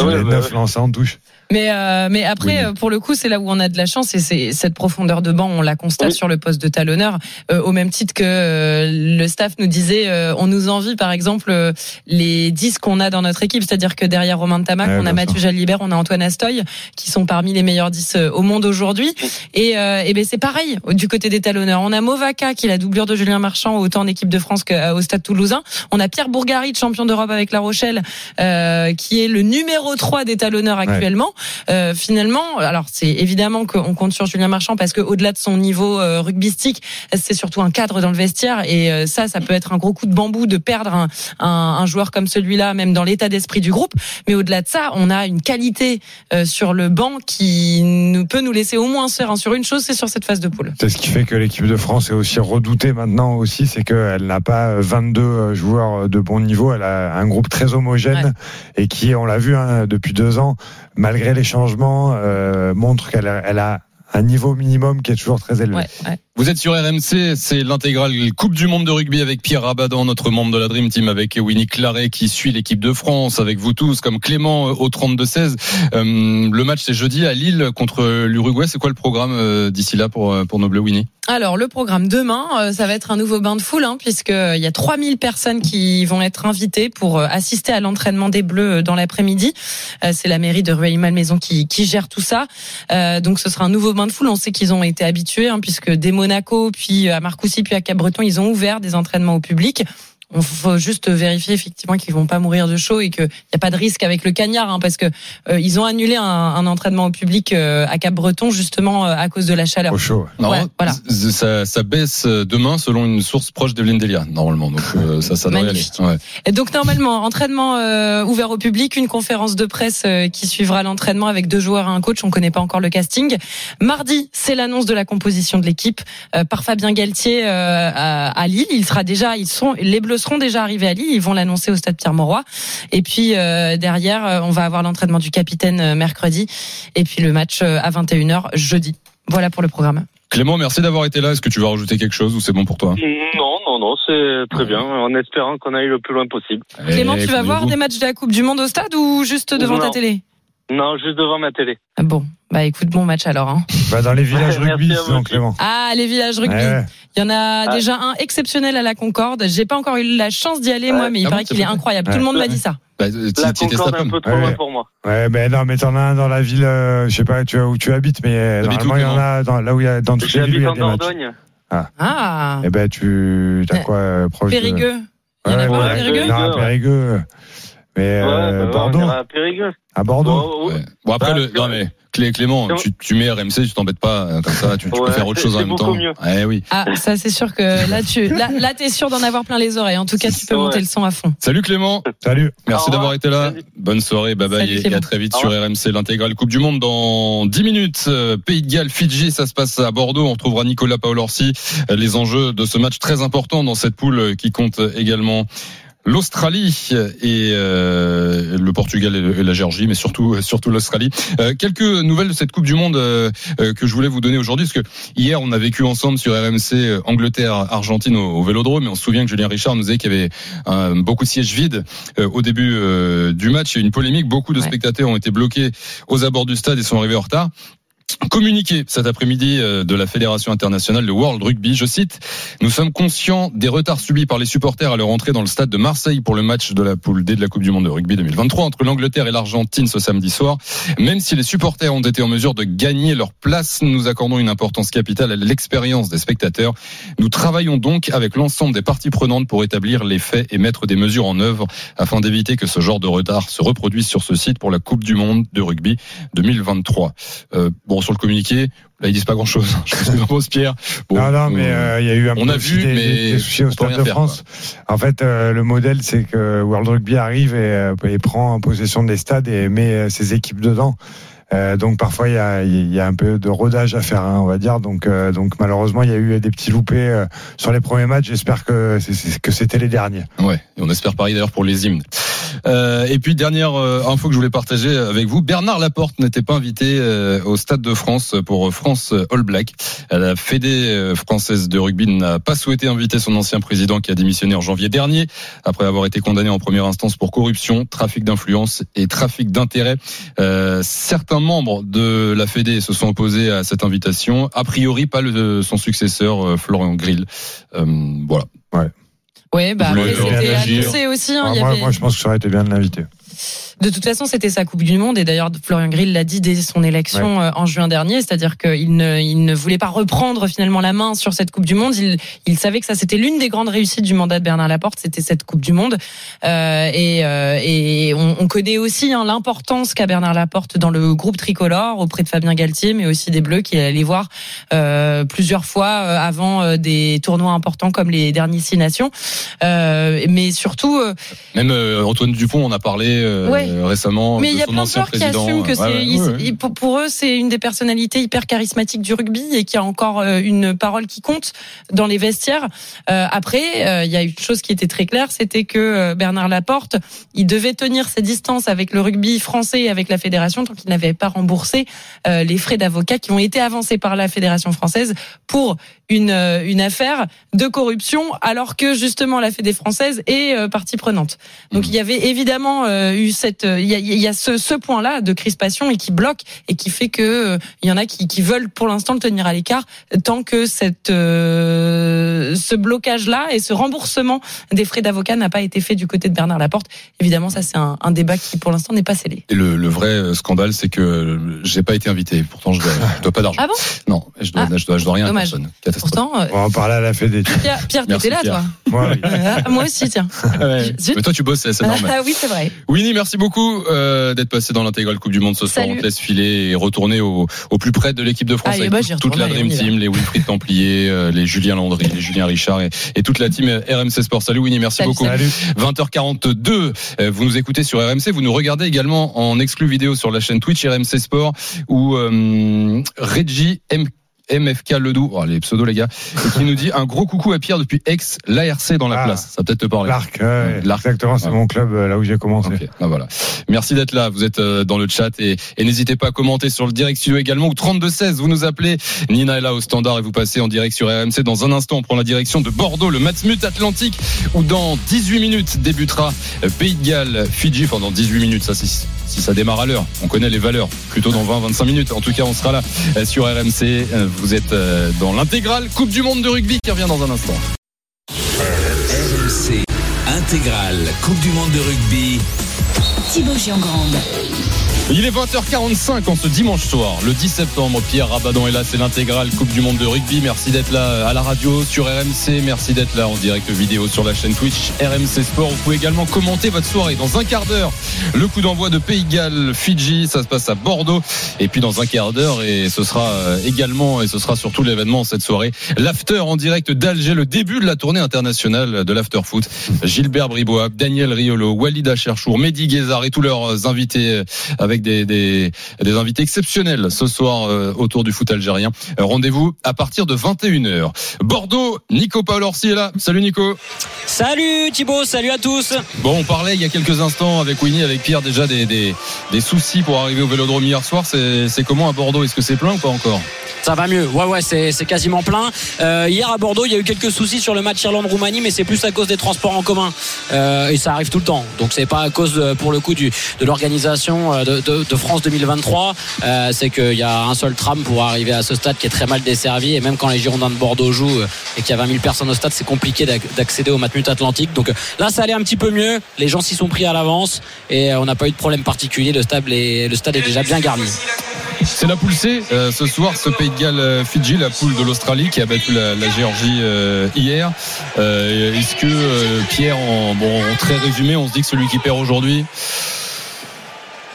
Les neuf lancés en touche. Mais euh, mais après, Oui. euh, pour le coup, c'est là où on a de la chance et c'est cette profondeur de banc, on la constate Oui. sur le poste de talonneur, euh, au même titre que euh, le staff nous disait, euh, on nous envie par exemple euh, les 10 qu'on a dans notre équipe, c'est-à-dire que derrière Romain de Tamac, Ouais, on a Mathieu Jalibert, on a Antoine Astoy, qui sont parmi les meilleurs 10 au monde aujourd'hui. Et, euh, et ben c'est pareil du côté des talonneurs. On a Movaca qui est la doublure de Julien Marchand autant en équipe de France qu'au Stade Toulousain. On a Pierre Bourgarit, champion d'Europe avec La Rochelle, euh, qui est le numéro 3 des talonneurs actuellement. Euh, finalement, alors c'est évidemment qu'on compte sur Julien Marchand parce que au-delà de son niveau euh, rugbystique, c'est surtout un cadre dans le vestiaire et euh, ça, ça peut être un gros coup de bambou de perdre un, un, un joueur comme celui-là, même dans l'état d'esprit du groupe. Mais au-delà de ça, on a une qualité euh, sur le banc qui nous peut nous laisser au moins serein sur une chose, c'est sur cette phase de poule. C'est ce qui fait que l'équipe de France est aussi redoutée maintenant aussi, c'est qu'elle n'a pas 22 joueurs de bon niveau, elle a un groupe très homogène et qui, on l'a vu hein, depuis deux ans, malgré les changements, euh, montre qu'elle a, un niveau minimum qui est toujours très élevé. Ouais, ouais. Vous êtes sur RMC, c'est l'intégrale Coupe du Monde de rugby avec Pierre Rabadan, notre membre de la Dream Team, avec Winnie Claret qui suit l'équipe de France, avec vous tous, comme Clément euh, au 32-16. Euh, le match c'est jeudi à Lille contre l'Uruguay. C'est quoi le programme euh, d'ici là pour, pour nos Bleus Winnie? Alors le programme demain, ça va être un nouveau bain de foule, hein, puisque il y a 3000 personnes qui vont être invitées pour assister à l'entraînement des Bleus dans l'après-midi. C'est la mairie de Rueil-Malmaison qui, gère tout ça. Donc ce sera un nouveau bain de foule. On sait qu'ils ont été habitués, hein, puisque dès Monaco, puis à Marcoussis, puis à Cap-Breton, ils ont ouvert des entraînements au public. On faut juste vérifier effectivement qu'ils vont pas mourir de chaud et qu'il n'y a pas de risque avec le cagnard, hein, parce que euh, ils ont annulé un, un entraînement au public euh, à Cap-Breton justement euh, à cause de la chaleur. Au chaud. Non, Ouais, voilà. ça, ça baisse demain selon une source proche d'Evelyne Delia, normalement. Donc euh, (laughs) ça, ça devrait aller. Ouais. Et donc normalement, entraînement euh, ouvert au public, une conférence de presse euh, qui suivra l'entraînement avec deux joueurs et un coach. On connaît pas encore le casting. Mardi, c'est l'annonce de la composition de l'équipe euh, par Fabien Galtier euh, à, à Lille. Il sera déjà, ils sont, les Bleus seront déjà arrivés à Lille. Ils vont l'annoncer au stade Pierre-Mauroy. Et puis euh, derrière, euh, on va avoir l'entraînement du capitaine euh, mercredi et puis le match à 21h jeudi. Voilà pour le programme. Clément, merci d'avoir été là. Est-ce que tu veux rajouter quelque chose ou c'est bon pour toi? Non, non, non, c'est très bien, en espérant qu'on aille le plus loin possible. Clément, Eh, tu vas voir des matchs de la Coupe du Monde au stade ou juste devant ta télé? Non, juste devant ma télé. Ah Bon, bah écoute, bon match alors. Hein. Va dans les villages (laughs) rugby, sinon. Clément. Ah, les villages rugby. Ouais. Il y en a Ah. déjà un exceptionnel à la Concorde. J'ai pas encore eu la chance d'y aller, Ouais. moi, mais il Ah paraît bon, qu'il est incroyable. Ouais. Tout le monde m'a dit ça. Bah, La Concorde un après-midi. peu trop Ouais. loin pour moi. Ouais, mais non, mais t'en as un dans la ville, euh, je sais pas tu, où tu habites, mais euh, normalement il y en a dans, là où il y a dans toutes les villes, J'habite en. Dordogne. Ah, Eh ben tu t'as Ouais. quoi euh, proche Périgueux. Il y en a pas Périgueux Mais Ouais, euh, bah ouais, on Bordeaux, ira à Périgueux. à Bordeaux. Ouais. Bon après Bah, le non mais Clé Clément, tu, tu mets RMC, tu t'embêtes pas euh, comme ça, tu, tu peux faire autre chose en même temps. mieux. Eh oui. Ah, ça c'est sûr que là tu là, là t'es sûr d'en avoir plein les oreilles. En tout cas, tu peux monter le son à fond. Salut Clément, Salut. merci d'avoir été là. Salut. Bonne soirée, bye bye Salut, et- à très vite sur. RMC l'intégrale Coupe du Monde dans 10 minutes. Euh, Pays de Galles, Fidji, ça se passe à Bordeaux. On retrouvera Nicolas Paolorsi. Euh, Les enjeux de ce match très important dans cette poule qui compte également l'Australie et euh, le Portugal et et la Géorgie, mais surtout (laughs) surtout l'Australie. Euh, quelques nouvelles de cette Coupe du Monde euh, que je voulais vous donner aujourd'hui, parce que hier on a vécu ensemble sur RMC euh, Angleterre Argentine au, au Vélodrome, mais on se souvient que Julien Richard nous disait qu'il y avait beaucoup de sièges vides euh, au début euh, du match. Il y a eu une polémique, beaucoup de Ouais. spectateurs ont été bloqués aux abords du stade et sont arrivés en retard. Communiqué cet après-midi euh, de la Fédération internationale de World Rugby, je cite, nous sommes conscients des retards subis par les supporters à leur entrée dans le stade de Marseille pour le match de la poule D de la Coupe du Monde de rugby 2023 entre l'Angleterre et l'Argentine ce samedi soir. Même si les supporters ont été en mesure de gagner leur place, nous accordons une importance capitale à l'expérience des spectateurs. Nous travaillons donc avec l'ensemble des parties prenantes pour établir les faits et mettre des mesures en œuvre afin d'éviter que ce genre de retard se reproduise sur ce site pour la Coupe du Monde de rugby 2023. Euh, bon, sur le communiqué, là ils disent pas grand-chose. (laughs) Je pense Pierre. Bon, non, non, mais euh, il y a eu un on peu a vu, des, mais des- soucis au Stade de faire, France. En fait, euh, le modèle, c'est que World Rugby arrive et, euh, et prend possession des stades et met ses équipes dedans. Euh, donc parfois il y a, y a, un peu de rodage à faire, hein, on va dire. Donc, euh, donc malheureusement il y a eu des petits loupés euh, sur les premiers matchs. J'espère que que c'était les derniers. Ouais, et on espère pareil d'ailleurs pour les hymnes. Euh, et puis dernière info que je voulais partager avec vous, Bernard Laporte n'était pas invité au Stade de France pour France All Black. La Fédé française de rugby n'a pas souhaité inviter son ancien président qui a démissionné en janvier dernier après avoir été condamné en première instance pour corruption, trafic d'influence et trafic d'intérêts. Euh, certains membres de la Fédé se sont opposés à cette invitation. A priori, pas le, son successeur, euh, Florian Grill. Euh, voilà. Ouais. Ouais, bah, c'était annoncé aussi. Hein, ah, moi, moi, je pense que ça aurait été bien de l'inviter. De toute façon, c'était sa Coupe du Monde et d'ailleurs Florian Grill l'a dit dès son élection euh, en juin dernier, c'est-à-dire qu'il ne, il ne voulait pas reprendre finalement la main sur cette Coupe du Monde. Il, il savait que ça c'était l'une des grandes réussites du mandat de Bernard Laporte, c'était cette Coupe du Monde. Euh, et, euh, et on, on, connaît aussi hein, l'importance qu'a Bernard Laporte dans le groupe tricolore auprès de Fabien Galtier, mais aussi des Bleus qui allait voir euh, plusieurs fois euh, avant des tournois importants comme les derniers Six Nations. mais surtout, même Antoine Dupont, on a parlé. Euh, récemment. Mais il y a plein de joueurs qui assument que c'est pour, eux c'est une des personnalités hyper charismatiques du rugby et qui a encore euh, une parole qui compte dans les vestiaires. Euh, après, il y a une chose qui était très claire, c'était que Bernard Laporte, il devait tenir ses distances avec le rugby français et avec la fédération tant qu'il n'avait pas remboursé les frais d'avocat qui ont été avancés par la fédération française pour une, une affaire de corruption alors que justement la Fédé française est partie prenante. Donc mmh. il y avait évidemment eu cette il y a, ce, ce point-là de crispation et qui bloque et qui fait que il y en a qui, qui veulent pour l'instant le tenir à l'écart tant que cette euh, ce blocage-là et ce remboursement des frais d'avocat n'a pas été fait du côté de Bernard Laporte. Évidemment, ça c'est un, un, débat qui pour l'instant n'est pas scellé. Et le, le, vrai euh, scandale, c'est que j'ai pas été invité. Pourtant, je dois, je dois pas d'argent. Ah bon? Non, je dois, ah, je dois, je dois rien Dommage. à personne. Pourtant, euh, on va en parler à la Fédé. Pierre, Pierre t'étais là, toi Moi, oui. (laughs) moi aussi, tiens. (laughs) ouais. Mais toi, tu bosses, c'est normal. Ah oui, c'est vrai. Winnie, merci beaucoup euh, d'être passé dans l'intégrale Coupe du Monde ce soir. On te laisse filer et retourner au, au plus près de l'équipe de France Allez, avec bah, toute la Dream Team, les Wilfried Templier, euh, les Julien Landry, les Julien Richard et, et, toute la team RMC Sport. Salut Winnie, merci Salut, beaucoup. Salut. 20h42, euh, vous nous écoutez sur RMC, vous nous regardez également en exclu vidéo sur la chaîne Twitch RMC Sport où euh, Reggie M. MFK Ledoux, oh, les pseudos les gars, qui nous dit un gros coucou à Pierre depuis ex l'ARC dans la Ah. place. Ça peut-être te parler. L'Arc, ouais, L'Arc. exactement, c'est Ouais. mon club euh, là où j'ai commencé. Ok, ah, voilà. Merci d'être là. Vous êtes euh, dans le chat et, et n'hésitez pas à commenter sur le direct studio également ou 32 16. Vous nous appelez. Nina est là au standard et vous passez en direct sur RMC. Dans un instant, on prend la direction de Bordeaux, le Matmut Atlantique, où dans 18 minutes débutera Pays de Galles, Fidji. Enfin, dans 18 minutes, ça si, si ça démarre à l'heure. On connaît les valeurs. Plutôt dans 20-25 minutes. En tout cas, on sera là euh, sur RMC. Euh, Vous êtes euh, dans l'intégrale Coupe du Monde de rugby qui revient dans un instant. RMC intégrale Coupe du monde de rugby. Thibaut Giangrande. Il est 20h45 en ce dimanche soir, le 10 septembre. Pierre Rabadon est là, c'est l'intégrale Coupe du Monde de rugby. Merci d'être là à la radio sur RMC. Merci d'être là en direct vidéo sur la chaîne Twitch RMC Sport. Vous pouvez également commenter votre soirée dans un quart d'heure. Le coup d'envoi de Pays Galles, Fidji, ça se passe à Bordeaux. Et puis dans un quart d'heure, et ce sera euh, également, et ce sera surtout l'événement cette soirée, l'after en direct d'Alger, le début de la tournée internationale de l'after foot. Gilbert Bribois, Daniel Riolo, Walida Cherchour, Mehdi Guézard et tous leurs invités euh, avec des, des, des invités exceptionnels ce soir euh, autour du foot algérien. Euh, Rendez-vous à partir de 21h. Bordeaux, Nico Paolorsi est là. Salut Nico. Salut Thibaut, salut à tous. Bon, on parlait il y a quelques instants avec Winnie, avec Pierre déjà des, des, des soucis pour arriver au Vélodrome hier soir. C'est comment à Bordeaux? Est-ce que c'est plein ou pas encore? Ça va mieux, ouais ouais c'est quasiment plein. Euh, hier à Bordeaux il y a eu quelques soucis sur le match Irlande-Roumanie mais c'est plus à cause des transports en commun Euh, et ça arrive tout le temps. Donc c'est pas à cause pour le coup du, de l'organisation de, de, France 2023. Euh, c'est qu'il y a un seul tram pour arriver à ce stade qui est très mal desservi et même quand les Girondins de Bordeaux jouent euh, et qu'il y a 20 000 personnes au stade c'est compliqué d'ac- d'accéder au Matmut Atlantique. Donc euh, là ça allait un petit peu mieux. Les gens s'y sont pris à l'avance et on n'a pas eu de problème particulier. Le stade est, déjà bien garni. C'est la poule C. Ce soir, ce Pays de Galles Fidji, la poule de l'Australie qui a battu la, Géorgie hier. Est-ce que Pierre, bon, en très résumé, on se dit que celui qui perd aujourd'hui,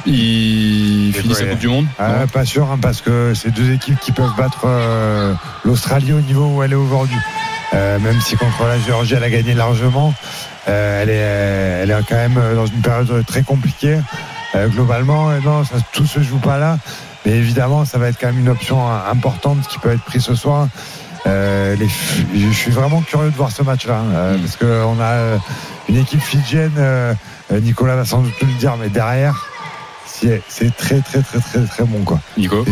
il C'est finit sa vrai. Coupe du Monde Ah, pas sûr, hein, parce que c'est deux équipes qui peuvent battre euh, l'Australie au niveau où elle est aujourd'hui. Euh, même si contre la Géorgie, elle a gagné largement, euh, elle, est, elle est quand même dans une période très compliquée. globalement, non, ça, tout se joue pas là. Mais évidemment, ça va être quand même une option importante qui peut être prise ce soir. Euh, les, je suis vraiment curieux de voir ce match-là euh, mm. parce qu'on a une équipe fidjienne. Nicolas va sans doute le dire, mais derrière, c'est très très très très très bon quoi. Nico.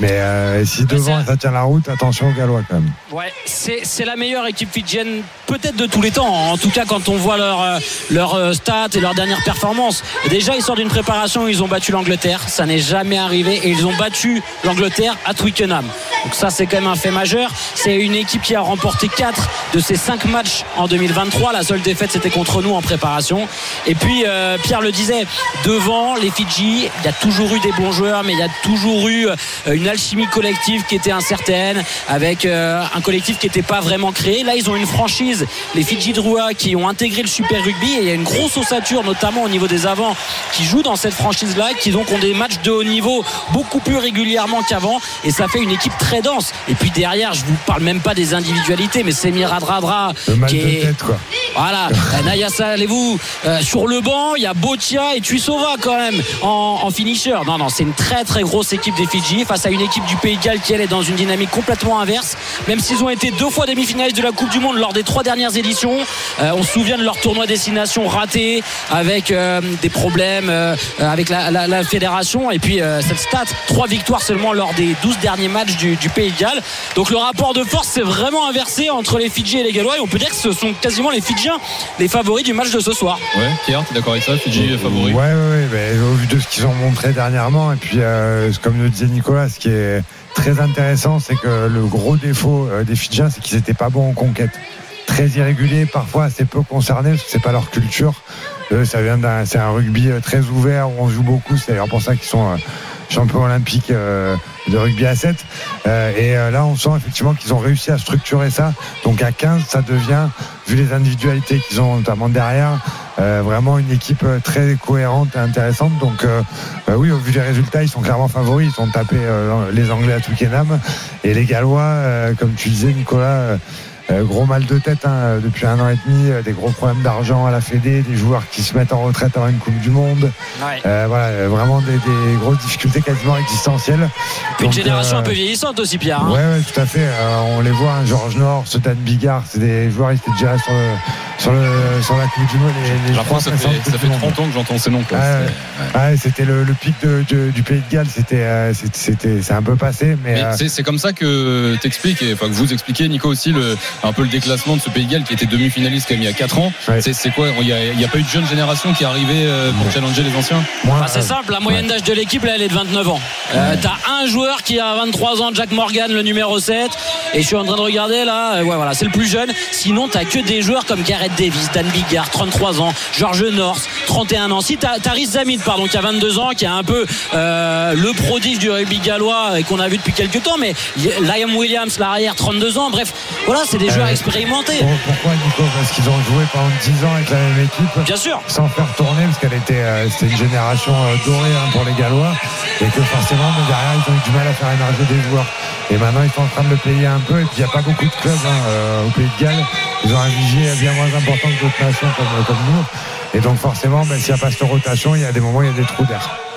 Mais euh, si devant ça tient la route, attention aux Gallois quand même. Ouais, c'est la meilleure équipe fidjienne peut-être de tous les temps. En tout cas, quand on voit leur euh, leur euh, stats et leur dernière performance. Déjà, ils sortent d'une préparation où ils ont battu l'Angleterre. Ça n'est jamais arrivé et ils ont battu l'Angleterre à Twickenham. Donc ça, c'est quand même un fait majeur. C'est une équipe qui a remporté 4 de ses 5 matchs en 2023. La seule défaite, c'était contre nous en préparation. Et puis, Pierre le disait, devant les Fidji il y a toujours eu des bons joueurs, mais il y a toujours eu euh, une alchimie collective qui était incertaine, avec euh, un collectif qui n'était pas vraiment créé. Là, ils ont une franchise, les Fidji Drua, qui ont intégré le Super Rugby, et il y a une grosse ossature, notamment au niveau des avants, qui jouent dans cette franchise-là, qui donc ont des matchs de haut niveau beaucoup plus régulièrement qu'avant, et ça fait une équipe très dense. Et puis derrière, je vous parle même pas des individualités, mais c'est Miradradra qui est tête, quoi. voilà, (laughs) Naya allez-vous euh, sur le banc, il y a Botia et Tuisova quand même en en, finisher. Non, non, c'est une très très grosse équipe des Fidji face à une équipe du Pays de Galles qui elle est dans une dynamique complètement inverse. Même s'ils ont été deux fois demi-finalistes de la Coupe du Monde lors des trois dernières éditions, euh, on se souvient de leur tournoi destination raté avec euh, des problèmes euh, avec la, fédération et puis cette stat, trois victoires seulement lors des 12 derniers matchs du, Pays de Galles. Donc le rapport de force s'est vraiment inversé entre les Fidji et les Gallois et on peut dire que ce sont quasiment les Fidjiens les favoris du match de ce soir. Ouais, Pierre, tu es d'accord avec ça? Fidji favoris Ouais, ouais, ouais au vu de ce qu'ils ont montré dernièrement. Et puis, euh, comme le disait Nicolas, ce qui est très intéressant, c'est que le gros défaut euh, des Fidjiens, c'est qu'ils n'étaient pas bons en conquête. Très irréguliers, parfois assez peu concernés, parce que c'est pas leur culture. ça vient c'est un rugby euh, très ouvert où on joue beaucoup. C'est d'ailleurs pour ça qu'ils sont champions olympiques de rugby à 7. et là, on sent effectivement qu'ils ont réussi à structurer ça. Donc à 15, ça devient, vu les individualités qu'ils ont notamment derrière, euh, vraiment une équipe euh, très cohérente et intéressante. Donc euh, oui, au vu des résultats, ils sont clairement favoris. Ils ont tapé les Anglais à Twickenham et les Gallois, comme tu disais, Nicolas. Euh, gros mal de tête hein, depuis un an et demi, euh, des gros problèmes d'argent à la Fédé, des joueurs qui se mettent en retraite avant une Coupe du Monde. Euh, voilà, vraiment des, grosses difficultés quasiment existentielles. une génération un peu vieillissante aussi, Pierre. Hein. Ouais, tout à fait. on les voit, hein, Georges Nord, Dan Bigard, c'est des joueurs qui étaient déjà sur, sur, le, sur la Coupe du Monde. Les, les ça, fait, ça fait 30 ans que j'entends ces noms. c'était le, pic du Pays de Galles, c'était, c'était, c'est un peu passé. Mais, c'est comme ça que t'expliques, enfin que vous expliquez, Nico aussi, le, un peu le déclassement de ce Pays de Galles qui était demi-finaliste quand même il y a 4 ans. C'est quoi Il n'y a, pas eu de jeune génération qui est arrivée euh, pour challenger les anciens? C'est simple, la moyenne d'âge de l'équipe là elle est de 29 ans. Euh, T'as un joueur qui a 23 ans, Jack Morgan, le numéro 7. Et je suis en train de regarder là, euh, ouais voilà, c'est le plus jeune. Sinon t'as que des joueurs comme Gareth Davis, Dan Bigard, 33 ans, George North, 31 ans. Si t'as Rhys Zamid, pardon, qui a 22 ans, qui est un peu euh, le prodige du rugby gallois et qu'on a vu depuis quelques temps, mais Liam Williams, l'arrière, 32 ans. Bref, voilà, c'est des joueurs expérimentés. Pourquoi Nico Parce qu'ils ont joué pendant 10 ans avec la même équipe. Bien sûr. Sans faire tourner, parce qu'elle était, euh, c'était une génération euh, dorée hein, pour les Gallois. Et que forcément, derrière, ils ont eu du mal à faire émerger des joueurs. Et maintenant, ils sont en train de le payer un peu. Et puis, il n'y a pas beaucoup de clubs hein, euh, au Pays de Galles. Ils ont un vivier bien moins important que d'autres nations comme, comme nous. Et donc, forcément, ben, s'il n'y a pas cette rotation, il y a des moments où il y a des trous d'air.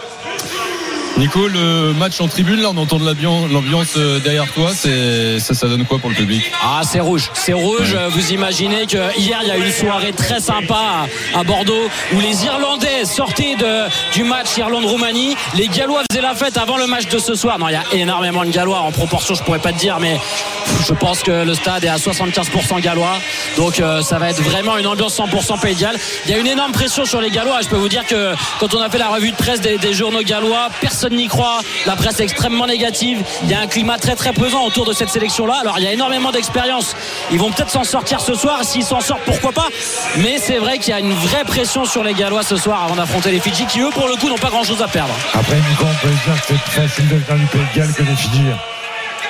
Nico, le match en tribune, là, on entend de l'ambiance euh, derrière toi. Ça donne quoi pour le public? Ah, c'est rouge. C'est rouge. Vous imaginez que hier, il y a eu une soirée très sympa à, Bordeaux où les Irlandais sortaient de, du match Irlande-Roumanie. Les Gallois faisaient la fête avant le match de ce soir. Non, il y a énormément de Gallois en proportion. Je pourrais pas te dire, mais je pense que le stade est à 75% Gallois. Donc, euh, ça va être vraiment une ambiance 100% Pays Il y a une énorme pression sur les Gallois. Je peux vous dire que quand on a fait la revue de presse des, des journaux gallois, personne n'y croit. La presse est extrêmement négative. Il y a un climat très très pesant autour de cette sélection-là. Alors il y a énormément d'expérience. Ils vont peut-être s'en sortir ce soir. S'ils s'en sortent, pourquoi pas? Mais c'est vrai qu'il y a une vraie pression sur les Gallois ce soir avant d'affronter les Fidji qui eux pour le coup n'ont pas grand-chose à perdre. Après c'est plus facile de Galles que Fidji.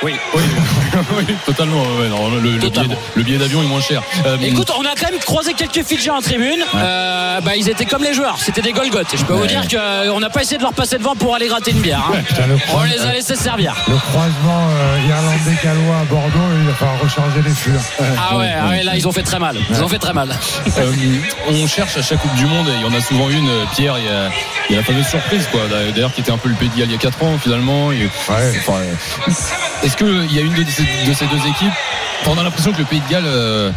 Oui. Oui, (laughs) oui totalement. Ouais, non, le, Totalement. billet, le billet d'avion est moins cher. Euh, Écoute, on a quand même croisé quelques Fidjiens en tribune. Euh, bah, ils étaient comme les joueurs, c'était des Golgoth. Et je peux vous dire qu'on n'a pas essayé de leur passer devant pour aller gratter une bière. hein. Putain, le, On les a laissés servir. le croisement euh, irlandais-gallois à Bordeaux, il va falloir recharger les fûts. hein. Ah ouais, ah ouais, là ils ont fait très mal. Ils ont fait très mal. Euh, on cherche à chaque Coupe du Monde et il y en a souvent une. euh, Pierre, il y a, il y a la fameuse surprise, quoi. D'ailleurs, qui était un peu le Pays de Galles il y a 4 ans, finalement. Et- enfin, euh, Est-ce qu'il y a une de ces, de ces deux équipes On a l'impression que le Pays de Galles, euh,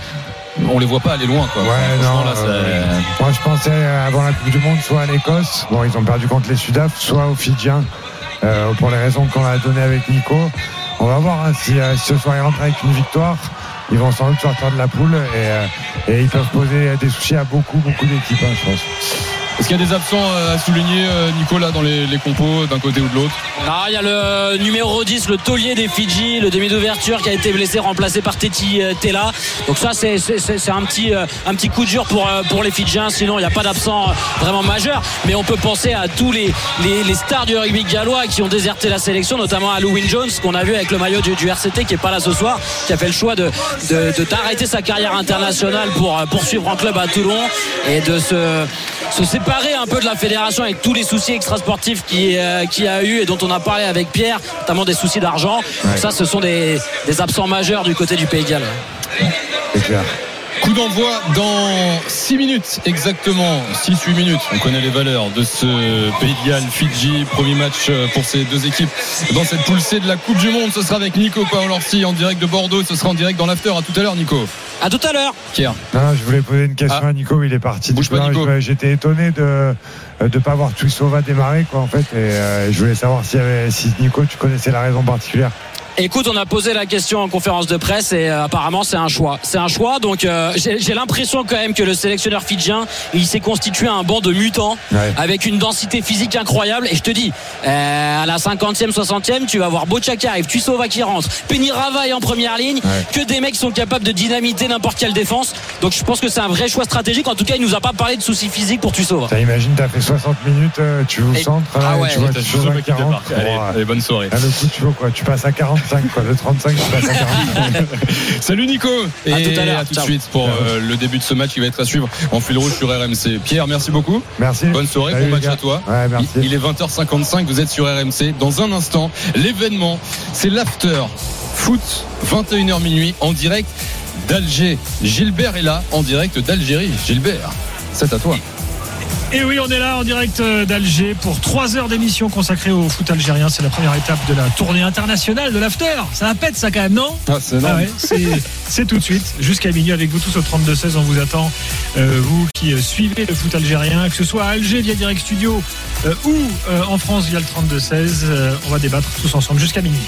on les voit pas aller loin, quoi. Ouais, non. là, euh, moi, je pensais avant la Coupe du Monde, soit à l'Écosse, bon, ils ont perdu contre les Sudaf, soit aux Fidjiens, euh, pour les raisons qu'on a données avec Nico. On va voir hein, si, euh, si ce soir ils rentrent avec une victoire. Ils vont sans doute sortir de la poule et, et ils peuvent poser des soucis à beaucoup, beaucoup d'équipes, hein, je pense. Est-ce qu'il y a des absents euh, à souligner, euh, Nicolas, dans les, compos, d'un côté ou de l'autre Ah, il y a le numéro 10, le taulier des Fidji, le demi d'ouverture qui a été blessé, remplacé par Teti euh, Tela. Donc ça, c'est un petit, euh, un petit coup dur pour, euh, pour les Fidjiens. Sinon, il n'y a pas d'absent euh, vraiment majeur. Mais on peut penser à tous les, les, stars du rugby gallois qui ont déserté la sélection, notamment à Louis Jones, qu'on a vu avec le maillot du, RCT, qui est pas là ce soir, qui a fait le choix de de- de- d'arrêter sa carrière internationale pour euh, poursuivre en club à Toulon et de se, se séparer un peu de la fédération avec tous les soucis extrasportifs qui, euh, qui a eu et dont on a parlé avec Pierre, notamment des soucis d'argent. Ça, ce sont des, des absents majeurs du côté du Pays de Galles. C'est clair. Coup d'envoi dans 6 minutes exactement, 6-8 minutes. On connaît les valeurs de ce Pays de Galles, Fidji, premier match euh, pour ces deux équipes dans cette poule C de la Coupe du Monde. Ce sera avec Nico Paolorsi en direct de Bordeaux. Ce sera en direct dans l'after. À tout à l'heure, Nico. À tout à l'heure. Pierre. Je voulais poser une question Ah. à Nico, il est parti. J'étais étonné de ne pas voir Tuisova démarrer, quoi, en fait. Et euh, je voulais savoir y avait, si Nico, tu connaissais la raison particulière. Écoute, on a posé la question en conférence de presse et euh, apparemment c'est un choix. C'est un choix, donc euh, j'ai l'impression quand même que le sélectionneur fidjien, il s'est constitué un banc de mutants Ouais. avec une densité physique incroyable. Et je te dis, euh, à la 50e, 60e, tu vas voir Bocha qui arrive, Tuisova qui rentre, Penny Ravaille en première ligne, que des mecs qui sont capables de dynamiter n'importe quelle défense. Donc je pense que c'est un vrai choix stratégique. En tout cas, il nous a pas parlé de soucis physiques pour Tuisova. T'as imagine, t'as fait 60 minutes, euh, tu joues centre, ah ouais, tu vois. Allez, Bon, euh, allez, bonne soirée. là, le coup, tu vois quoi, tu passes à 45, quoi, de 35, tu passes à 45. (laughs) Salut Nico Et À tout à l'heure. à tout de suite pour euh, le début de ce match qui va être à suivre en fil rouge sur RMC. Pierre, merci beaucoup. Merci. Bonne soirée, Salut, bon match gars. à toi. Ouais, merci. Il il est 20h55, vous êtes sur RMC. Dans un instant, l'événement, c'est l'after foot, 21h minuit, en direct d'Alger. Gilbert est là, en direct d'Algérie. Gilbert, c'est à toi. Et oui, on est là en direct euh, d'Alger pour trois heures d'émission consacrée au foot algérien. C'est la première étape de la tournée internationale de l'after. Ça la pète ça quand même, non? Ah, c'est Ah ouais, c'est, tout de suite, jusqu'à minuit avec vous tous au 32-16. On vous attend, euh, vous qui euh, suivez le foot algérien, que ce soit à Alger via Direct Studio euh, ou euh, en France via le 32-16. Euh, on va débattre tous ensemble jusqu'à minuit.